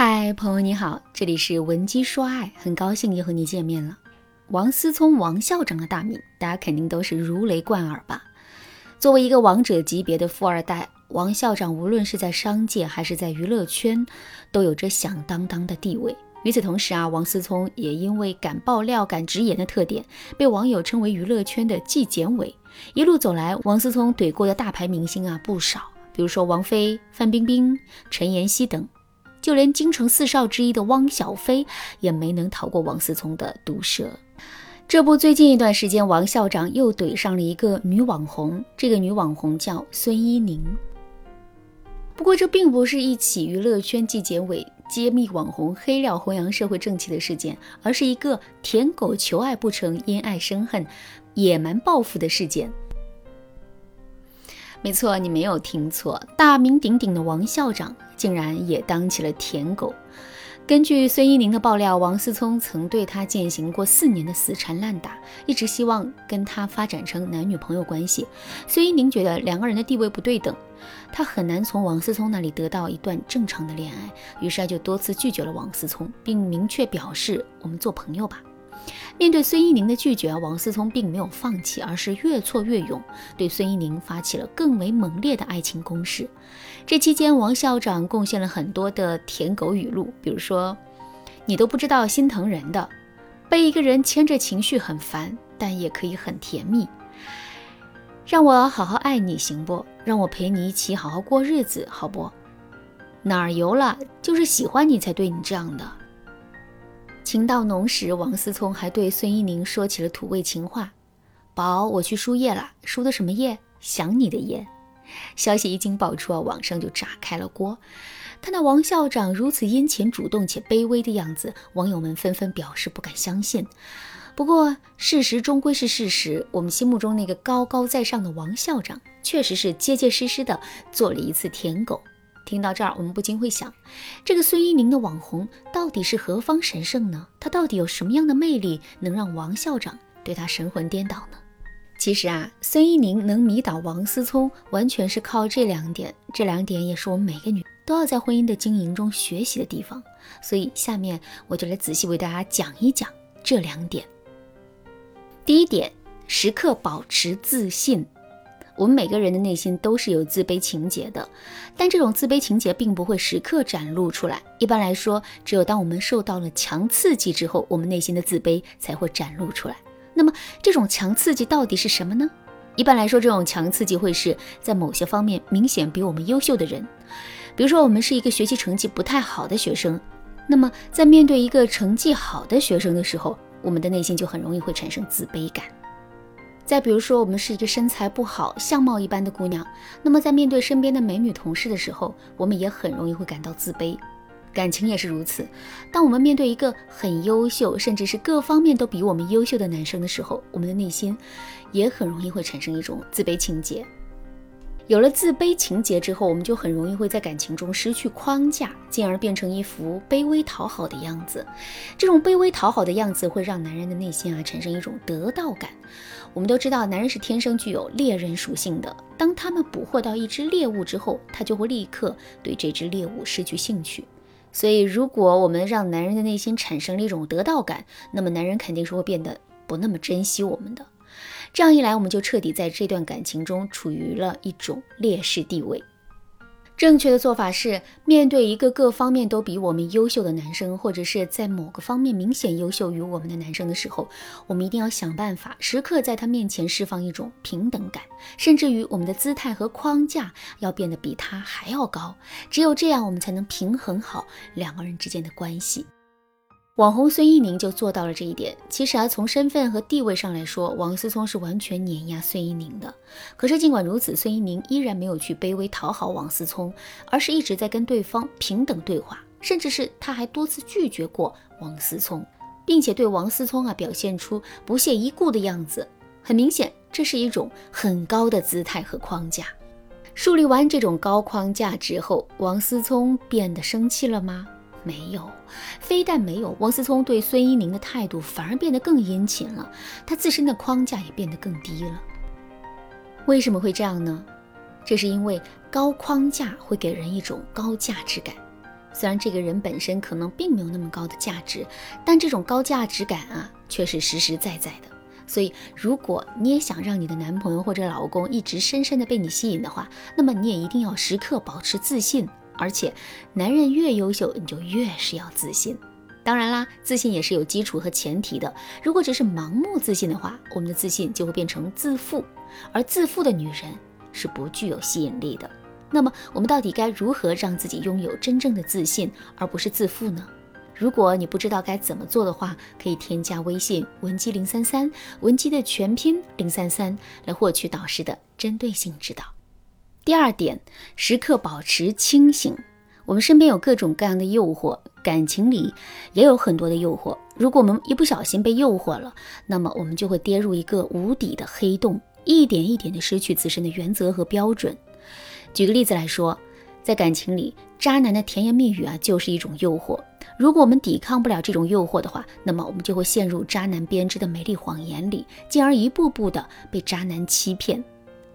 嗨，朋友你好，这里是文姬说爱，很高兴又和你见面了。王思聪，王校长的大名，大家肯定都是如雷贯耳吧？作为一个王者级别的富二代，王校长无论是在商界还是在娱乐圈，都有着响当当的地位。与此同时啊，王思聪也因为敢爆料、敢直言的特点，被网友称为娱乐圈的纪检委。一路走来，王思聪怼过的大牌明星啊不少，比如说王菲、范冰冰、陈妍希等。就连京城四少之一的汪小菲也没能逃过王思聪的毒舌。这不，最近一段时间，王校长又怼上了一个女网红，这个女网红叫孙一宁。不过，这并不是一起娱乐圈纪检委揭秘网红黑料、弘扬社会正气的事件，而是一个舔狗求爱不成，因爱生恨、野蛮报复的事件。没错，你没有听错，大名鼎鼎的王校长竟然也当起了舔狗。根据孙一宁的爆料，王思聪曾对她进行过四年的死缠烂打，一直希望跟她发展成男女朋友关系。孙一宁觉得两个人的地位不对等，她很难从王思聪那里得到一段正常的恋爱，于是她就多次拒绝了王思聪，并明确表示：“我们做朋友吧。”面对孙一宁的拒绝，王思聪并没有放弃，而是越挫越勇，对孙一宁发起了更为猛烈的爱情攻势。这期间，王校长贡献了很多的舔狗语录，比如说：“你都不知道心疼人的，被一个人牵着情绪很烦，但也可以很甜蜜。让我好好爱你行不？让我陪你一起好好过日子好不？哪儿油了？就是喜欢你才对你这样的。”情到浓时，王思聪还对孙一宁说起了土味情话：“宝，我去输液了，输的什么液？想你的液。”消息一经爆出啊，网上就炸开了锅。看到王校长如此殷勤、主动且卑微的样子，网友们纷纷表示不敢相信。不过，事实终归是事实，我们心目中那个高高在上的王校长，确实是结结实实的做了一次舔狗。听到这儿，我们不禁会想，这个孙一宁的网红到底是何方神圣呢？他到底有什么样的魅力，能让王校长对他神魂颠倒呢？其实啊，孙一宁能迷倒王思聪，完全是靠这两点。这两点也是我们每个女都要在婚姻的经营中学习的地方。所以下面我就来仔细为大家讲一讲这两点。第一点，时刻保持自信。我们每个人的内心都是有自卑情节的，但这种自卑情节并不会时刻展露出来。一般来说，只有当我们受到了强刺激之后，我们内心的自卑才会展露出来。那么，这种强刺激到底是什么呢？一般来说，这种强刺激会是在某些方面明显比我们优秀的人，比如说我们是一个学习成绩不太好的学生，那么在面对一个成绩好的学生的时候，我们的内心就很容易会产生自卑感。再比如说，我们是一个身材不好、相貌一般的姑娘，那么在面对身边的美女同事的时候，我们也很容易会感到自卑。感情也是如此，当我们面对一个很优秀，甚至是各方面都比我们优秀的男生的时候，我们的内心也很容易会产生一种自卑情节。有了自卑情节之后，我们就很容易会在感情中失去框架，进而变成一副卑微讨好的样子。这种卑微讨好的样子会让男人的内心啊产生一种得到感。我们都知道，男人是天生具有猎人属性的。当他们捕获到一只猎物之后，他就会立刻对这只猎物失去兴趣。所以，如果我们让男人的内心产生了一种得到感，那么男人肯定是会变得不那么珍惜我们的。这样一来，我们就彻底在这段感情中处于了一种劣势地位。正确的做法是，面对一个各方面都比我们优秀的男生，或者是在某个方面明显优秀于我们的男生的时候，我们一定要想办法，时刻在他面前释放一种平等感，甚至于我们的姿态和框架要变得比他还要高。只有这样，我们才能平衡好两个人之间的关系。网红孙一宁就做到了这一点。其实啊，从身份和地位上来说，王思聪是完全碾压孙一宁的。可是尽管如此，孙一宁依然没有去卑微讨好王思聪，而是一直在跟对方平等对话，甚至是他还多次拒绝过王思聪，并且对王思聪啊表现出不屑一顾的样子。很明显，这是一种很高的姿态和框架。树立完这种高框架之后，王思聪变得生气了吗？没有，非但没有，王思聪对孙一宁的态度反而变得更殷勤了，他自身的框架也变得更低了。为什么会这样呢？这是因为高框架会给人一种高价值感。虽然这个人本身可能并没有那么高的价值，但这种高价值感啊，却是实实在在的。所以，如果你也想让你的男朋友或者老公一直深深的被你吸引的话，那么你也一定要时刻保持自信。而且，男人越优秀，你就越是要自信。当然啦，自信也是有基础和前提的。如果只是盲目自信的话，我们的自信就会变成自负，而自负的女人是不具有吸引力的。那么，我们到底该如何让自己拥有真正的自信，而不是自负呢？如果你不知道该怎么做的话，可以添加微信文姬零三三，文姬的全拼零三三，来获取导师的针对性指导。第二点，时刻保持清醒。我们身边有各种各样的诱惑，感情里也有很多的诱惑。如果我们一不小心被诱惑了，那么我们就会跌入一个无底的黑洞，一点一点的失去自身的原则和标准。举个例子来说，在感情里，渣男的甜言蜜语啊，就是一种诱惑。如果我们抵抗不了这种诱惑的话，那么我们就会陷入渣男编织的美丽谎言里，进而一步步的被渣男欺骗。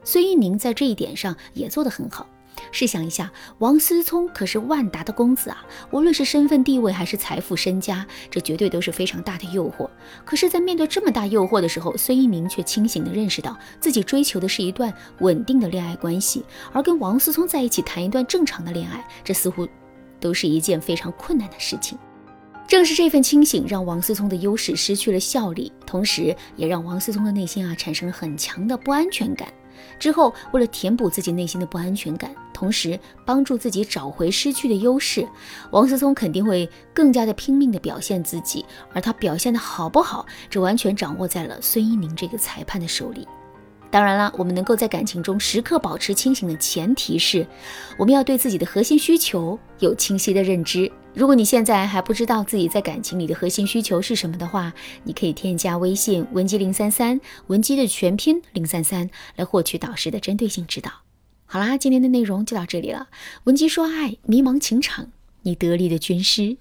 孙一宁在这一点上也做得很好。试想一下，王思聪可是万达的公子啊，无论是身份地位还是财富身家，这绝对都是非常大的诱惑。可是，在面对这么大诱惑的时候，孙一宁却清醒地认识到自己追求的是一段稳定的恋爱关系，而跟王思聪在一起谈一段正常的恋爱，这似乎。都是一件非常困难的事情。正是这份清醒，让王思聪的优势失去了效力，同时也让王思聪的内心啊产生了很强的不安全感。之后，为了填补自己内心的不安全感，同时帮助自己找回失去的优势，王思聪肯定会更加的拼命的表现自己。而他表现的好不好，这完全掌握在了孙一宁这个裁判的手里。当然了，我们能够在感情中时刻保持清醒的前提是，我们要对自己的核心需求有清晰的认知。如果你现在还不知道自己在感情里的核心需求是什么的话，你可以添加微信文姬零三三，文姬的全拼零三三，来获取导师的针对性指导。好啦，今天的内容就到这里了。文姬说爱，迷茫情场，你得力的军师。